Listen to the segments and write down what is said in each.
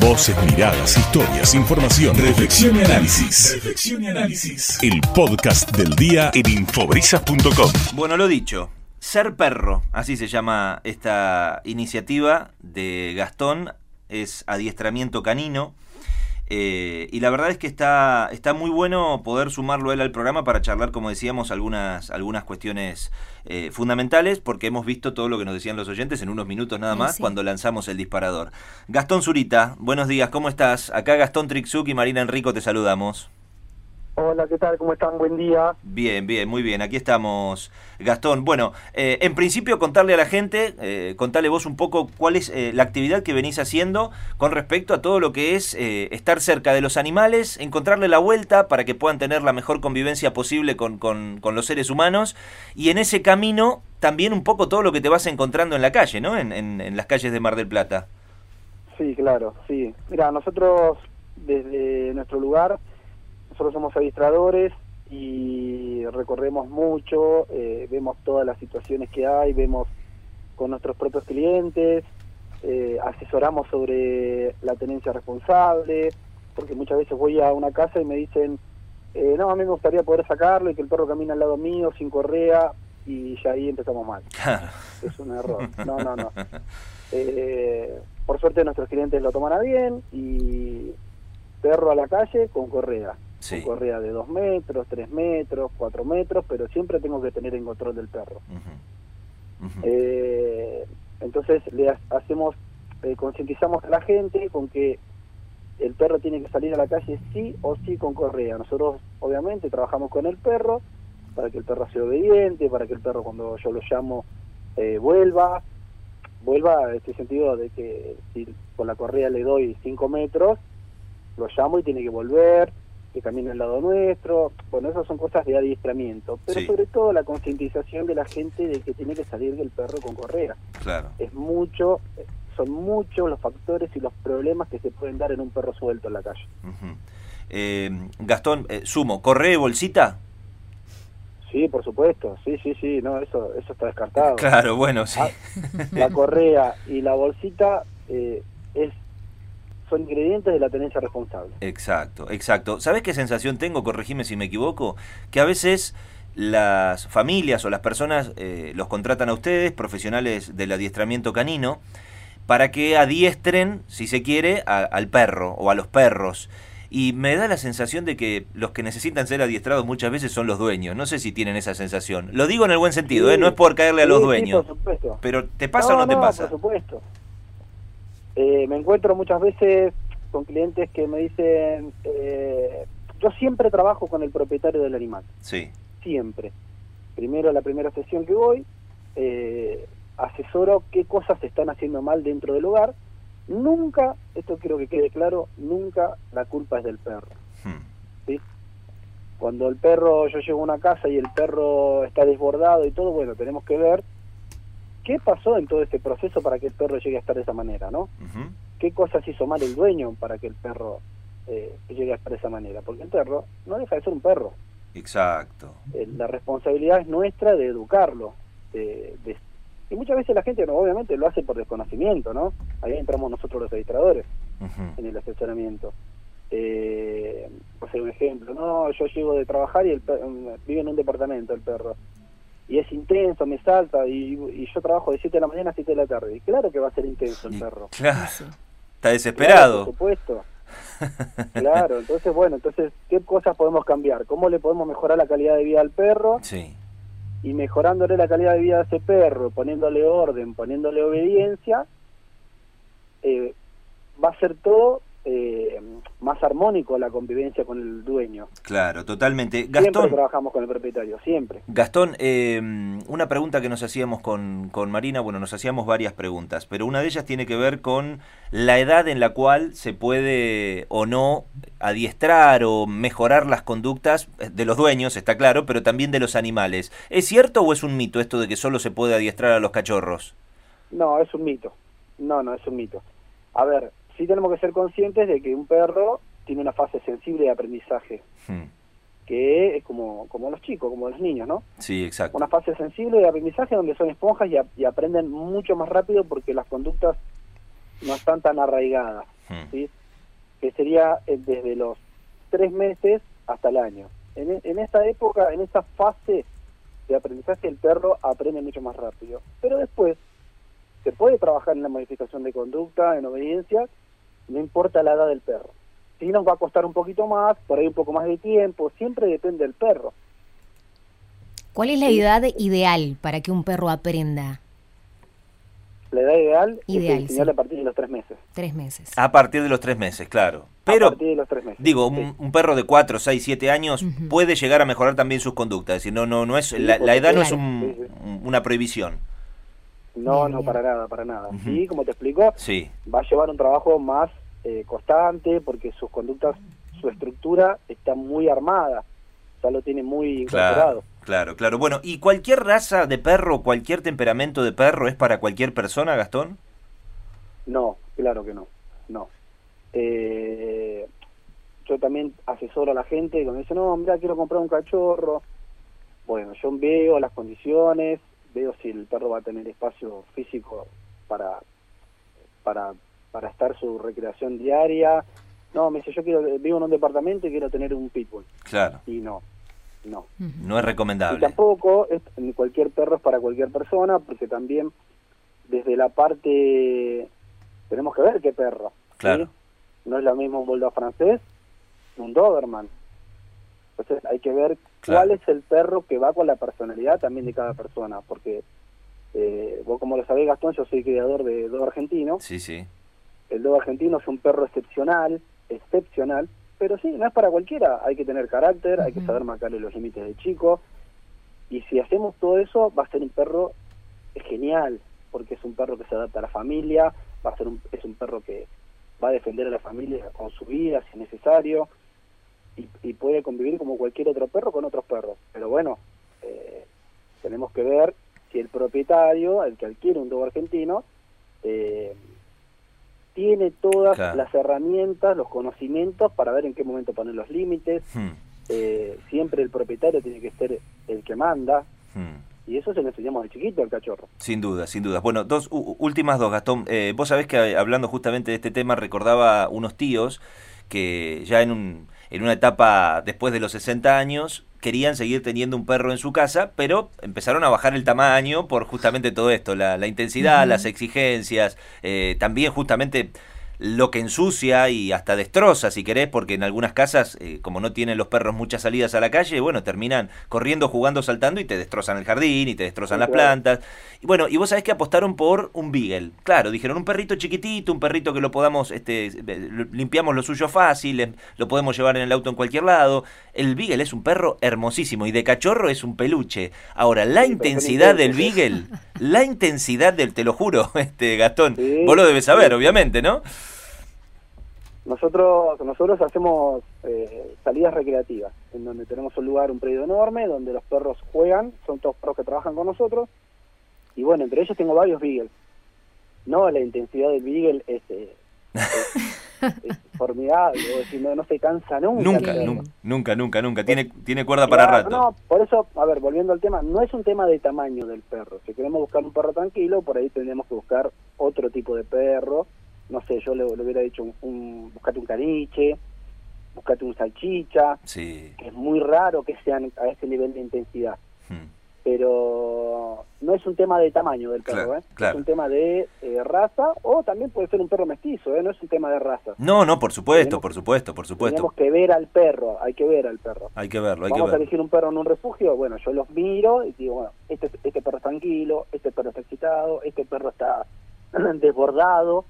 Voces, miradas, historias, información, reflexión y análisis. Reflexión y análisis. El podcast del día en infobrisas.com. Bueno, lo dicho, Ser Perro, así se llama esta iniciativa de Gastón, es adiestramiento canino. Eh, y la verdad es que está, está muy bueno poder sumarlo él al programa para charlar, como decíamos, algunas, algunas cuestiones eh, fundamentales, porque hemos visto todo lo que nos decían los oyentes en unos minutos nada más cuando lanzamos el disparador. Gastón Zurita, buenos días, ¿cómo estás? Acá Gastón Trixuk y Marina Enrico te saludamos. Hola, ¿qué tal? ¿Cómo están? Buen día. Bien, bien, muy bien. Aquí estamos, Gastón. Bueno, eh, en principio contarle a la gente, eh, contarle vos un poco cuál es eh, la actividad que venís haciendo con respecto a todo lo que es eh, estar cerca de los animales, encontrarle la vuelta para que puedan tener la mejor convivencia posible con, con, con los seres humanos y en ese camino también un poco todo lo que te vas encontrando en la calle, ¿no? En, en, en las calles de Mar del Plata. Sí, claro, sí. Mira, nosotros desde nuestro lugar nosotros somos administradores y recorremos mucho, eh, vemos todas las situaciones que hay, vemos con nuestros propios clientes, eh, asesoramos sobre la tenencia responsable, porque muchas veces voy a una casa y me dicen, eh, no, a mí me gustaría poder sacarlo y que el perro camine al lado mío sin correa, y ya ahí empezamos mal. Es un error. No, no, no. Eh, por suerte nuestros clientes lo toman a bien y perro a la calle con correa. Sí. Con correa de 2 metros, 3 metros, 4 metros, pero siempre tengo que tener en control del perro. Eh, entonces le ha- hacemos, eh, concientizamos a la gente con que el perro tiene que salir a la calle sí o sí con correa. Nosotros obviamente trabajamos con el perro para que el perro sea obediente, para que el perro cuando yo lo llamo eh, vuelva, vuelva en este sentido de que si con la correa le doy 5 metros, lo llamo y tiene que volver, que camine al lado nuestro. Bueno, esas son cosas de adiestramiento, pero Sí. sobre todo la concientización de la gente de que tiene que salir del perro con correa. Claro. Es mucho, son muchos los factores y los problemas que se pueden dar en un perro suelto en la calle. Eh, Gastón, eh, sumo, ¿corre bolsita? Sí, por supuesto, sí, sí, sí, no, eso, eso está descartado. Claro, bueno, sí. Ah, La correa y la bolsita eh, es son ingredientes de la tenencia responsable. Exacto, exacto. ¿Sabes qué sensación tengo? Corregime si me equivoco. Que a veces las familias o las personas eh, los contratan a ustedes, profesionales del adiestramiento canino, para que adiestren, si se quiere, a- al perro o a los perros. Y me da la sensación de que los que necesitan ser adiestrados muchas veces son los dueños. No sé si tienen esa sensación. Lo digo en el buen sentido, Sí. ¿eh? no es por caerle a Sí, los sí, dueños. por supuesto. Pero ¿te pasa o no te pasa? Por supuesto. Eh, me encuentro muchas veces con clientes que me dicen, eh, yo siempre trabajo con el propietario del animal, Sí, siempre. Primero, la primera sesión que voy, eh, asesoro qué cosas se están haciendo mal dentro del hogar. Nunca, esto quiero que quede claro, nunca la culpa es del perro. Hmm. ¿sí? Cuando el perro, yo llego a una casa y el perro está desbordado y todo, bueno, tenemos que ver qué pasó en todo este proceso para que el perro llegue a estar de esa manera, ¿no? ¿Qué cosas hizo mal el dueño para que el perro eh, llegue a estar de esa manera? Porque el perro no deja de ser un perro. Exacto. Eh, la responsabilidad es nuestra de educarlo. de- de- y muchas veces la gente, no, obviamente, lo hace por desconocimiento, ¿no? Ahí entramos nosotros los administradores en el asesoramiento. Eh, por ser un ejemplo, no, yo llego de trabajar y el per- vive en un departamento el perro. Y es intenso, me salta y, y yo trabajo de 7 de la mañana a 7 de la tarde. Y claro que va a ser intenso el perro. Claro. Está Claro, desesperado. por supuesto. Claro, entonces bueno, entonces, ¿qué cosas podemos cambiar? ¿Cómo le podemos mejorar la calidad de vida al perro? Sí. Y mejorándole la calidad de vida a ese perro, poniéndole orden, poniéndole obediencia, eh, va a ser todo eh, más armónico la convivencia con el dueño. Claro, totalmente. Siempre Gastón, trabajamos con el propietario, siempre. Gastón, eh, una pregunta que nos hacíamos con, con Marina, bueno, nos hacíamos varias preguntas, pero una de ellas tiene que ver con la edad en la cual se puede o no adiestrar o mejorar las conductas de los dueños, está claro, pero también de los animales. ¿Es cierto o es un mito esto de que solo se puede adiestrar a los cachorros? No, es un mito. No, no, es un mito. A ver, sí tenemos que ser conscientes de que un perro tiene una fase sensible de aprendizaje, Hmm, que es como, como los chicos, como los niños, ¿no? Sí, exacto. Una fase sensible de aprendizaje donde son esponjas y, a- y aprenden mucho más rápido porque las conductas no están tan arraigadas. Hmm. ¿sí? que sería eh, desde los tres meses hasta el año. En, en esta época, en esta fase de aprendizaje, el perro aprende mucho más rápido. Pero después, se puede trabajar en la modificación de conducta, en obediencia, no importa la edad del perro. Si nos va a costar un poquito más, por ahí un poco más de tiempo, siempre depende del perro. ¿Cuál es la edad ideal para que un perro aprenda? La edad ideal, Ideal, es enseñarle sí. a partir de los tres meses. Tres meses. A partir de los tres meses, claro. a Pero, partir de los tres meses. digo, Sí. un, un perro de 4, 6, 7 años puede llegar a mejorar también sus conductas. Es decir, no, no, no es, Sí, la, edad no es supuesto. un- Sí, sí. un- una prohibición. No, Bien, no, bien. para nada, para nada. Ujú. Sí, como te explico, Sí, va a llevar un trabajo más eh, constante porque sus conductas, su estructura está muy armada, ya lo tiene muy claro, incorporado. claro, claro. Bueno, ¿y cualquier raza de perro, cualquier temperamento de perro es para cualquier persona, Gastón? No, claro que no, no. Eh, yo también asesoro a la gente cuando dice, no, mira, quiero comprar un cachorro. Bueno, yo veo las condiciones, veo si el perro va a tener espacio físico para, para, para estar su recreación diaria. No, me dice, yo quiero, vivo en un departamento y quiero tener un pitbull. Claro, Y no, no. No es Y recomendable. tampoco es, cualquier perro es para cualquier persona, porque también desde la parte tenemos que ver qué perro. ¿sí? Claro. No es lo mismo un bulldog francés un Doberman. Entonces hay que ver Claro. cuál es el perro que va con la personalidad también de cada persona, porque eh, vos como lo sabés Gastón, yo soy criador de Dog argentino. Sí, sí. El Dog argentino es un perro excepcional, excepcional, pero sí, no es para cualquiera. Hay que tener carácter, hay que saber marcarle los límites de chico. Y si hacemos todo eso, va a ser un perro genial, porque es un perro que se adapta a la familia, va a ser un, es un perro que va a defender a la familia con su vida si es necesario, y, y puede convivir como cualquier otro perro con otros perros. Pero bueno, eh, tenemos que ver si el propietario, el que adquiere un dogo argentino, eh, tiene todas Claro. las herramientas, los conocimientos para ver en qué momento poner los límites. Hmm, Eh, siempre el propietario tiene que ser el que manda, hmm. y eso se lo enseñamos de chiquito al cachorro. Sin duda, sin duda. Bueno, dos últimas dos, Gastón. Eh, vos sabés que eh, hablando justamente de este tema recordaba unos tíos que ya en, un, en una etapa después de los 60 años querían seguir teniendo un perro en su casa, pero empezaron a bajar el tamaño por justamente todo esto, la, la intensidad, las exigencias, eh, también justamente lo que ensucia y hasta destroza, si querés, porque en algunas casas, eh, como no tienen los perros muchas salidas a la calle, bueno, terminan corriendo, jugando, saltando y te destrozan el jardín y te destrozan Sí, las claro. plantas. Y bueno, y vos sabés que apostaron por un Beagle. Claro, dijeron un perrito chiquitito, un perrito que lo podamos, este, limpiamos lo suyo fácil, lo podemos llevar en el auto en cualquier lado. El Beagle es un perro hermosísimo y de cachorro es un peluche. Ahora, la Sí, intensidad del. Beagle, la intensidad del, te lo juro, este Gastón, Sí, vos lo debes saber, obviamente, ¿no? Nosotros nosotros hacemos eh, salidas recreativas, en donde tenemos un lugar, un predio enorme, donde los perros juegan, son todos perros que trabajan con nosotros, y bueno, entre ellos tengo varios Beagles. No, la intensidad del Beagle es, eh, es, es formidable, es decir, no, no se cansa nunca. Nunca, nunca, nunca, nunca, nunca. Tiene, tiene cuerda para Claro, rato. No, por eso, a ver, volviendo al tema, no es un tema de tamaño del perro. Si queremos buscar un perro tranquilo, por ahí tendríamos que buscar otro tipo de perro. No sé, yo le, le hubiera dicho, un, un, buscate un caniche, buscate un salchicha, Sí. que es muy raro que sean a ese nivel de intensidad. Hmm. Pero no es un tema de tamaño del perro, Claro, ¿eh? claro. es un tema de eh, raza o también puede ser un perro mestizo, ¿eh? no es un tema de raza. No, no, por supuesto, Tenemos- por supuesto, por supuesto. Tenemos que ver al perro, hay que ver al perro. Hay que verlo, hay que Vamos a verlo. elegir un perro en un refugio, bueno, yo los miro y digo, bueno, este, este perro es tranquilo, este perro está excitado, este perro está desbordado.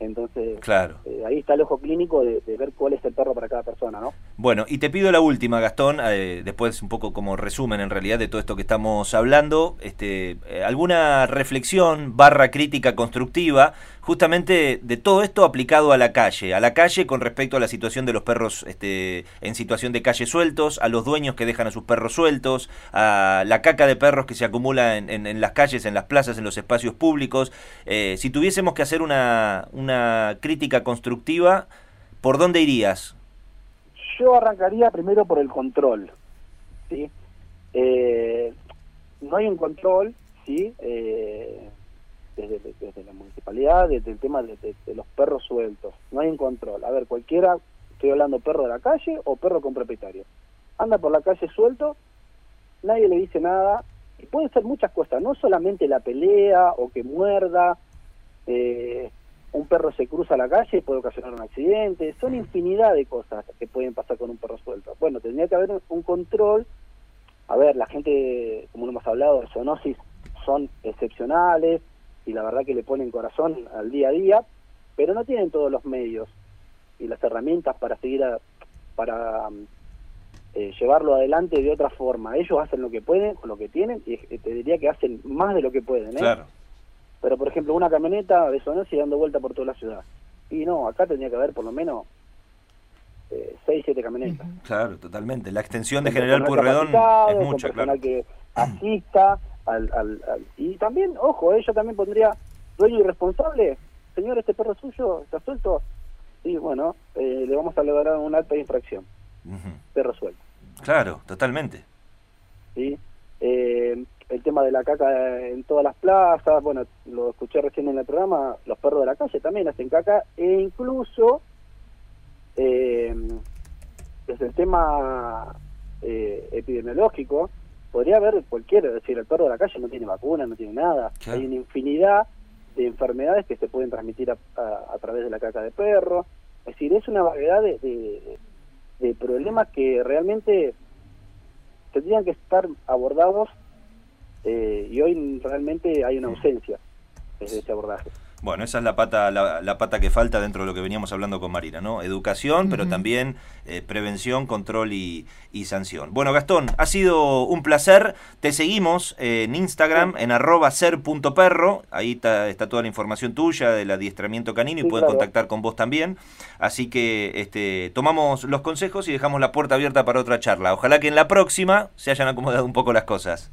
Entonces, Claro. eh, ahí está el ojo clínico de, de ver cuál es el perro para cada persona, ¿no? Bueno, y te pido la última, Gastón, eh, después un poco como resumen en realidad de todo esto que estamos hablando, este, eh, alguna reflexión barra crítica constructiva justamente de todo esto aplicado a la calle, a la calle con respecto a la situación de los perros este, en situación de calle sueltos, a los dueños que dejan a sus perros sueltos, a la caca de perros que se acumula en, en- en las calles, en las plazas, en los espacios públicos. Eh, si tuviésemos que hacer una, una crítica constructiva, ¿por dónde irías? Yo arrancaría primero por el control, ¿sí? Eh, no hay un control, ¿sí? Eh, desde, desde la municipalidad, desde el tema de, los perros sueltos. No hay un control. A ver, cualquiera, estoy hablando perro de la calle o perro con propietario. Anda por la calle suelto, nadie le dice nada. Y pueden ser muchas cosas, no solamente la pelea o que muerda. Eh, un perro se cruza la calle y puede ocasionar un accidente. Son infinidad de cosas que pueden pasar con un perro suelto. Bueno, tendría que haber un control. A ver, la gente, como hemos hablado, de zoonosis son excepcionales y la verdad que le ponen corazón al día a día, pero no tienen todos los medios y las herramientas para seguir para eh, llevarlo adelante de otra forma. Ellos hacen lo que pueden con lo que tienen y te diría que hacen más de lo que pueden. ¿eh? Claro pero por ejemplo una camioneta de y dando vuelta por toda la ciudad. Y no, acá tendría que haber por lo menos eh, 6, 7 camionetas. Claro, totalmente. La extensión de General Purredón es mucha, claro. que asista al, al, Y también, ojo, ella también pondría dueño irresponsable. Señor, este perro suyo está suelto. Y bueno, eh, le vamos a lograr un alta infracción. Perro suelto. Claro, totalmente. ¿Sí? Eh, el tema de la caca en todas las plazas, bueno, lo escuché recién en el programa, los perros de la calle también hacen caca, e incluso eh, desde el tema eh, epidemiológico, podría haber cualquiera, es decir, el perro de la calle no tiene vacuna, no tiene nada, hay una infinidad de enfermedades que se pueden transmitir a, a, través de la caca de perro, es decir, es una variedad de, de problemas que realmente tendrían que estar abordados eh, y hoy realmente hay una ausencia de ese abordaje. Bueno, esa es la pata, la, pata que falta dentro de lo que veníamos hablando con Marina, ¿no? Educación, pero también eh, prevención, control y, sanción. Bueno, Gastón, ha sido un placer. Te seguimos en Instagram, en arroba ser.perro. Ahí está, toda la información tuya del adiestramiento canino y pueden contactar con vos también. Así que este, tomamos los consejos y dejamos la puerta abierta para otra charla. Ojalá que en la próxima se hayan acomodado un poco las cosas.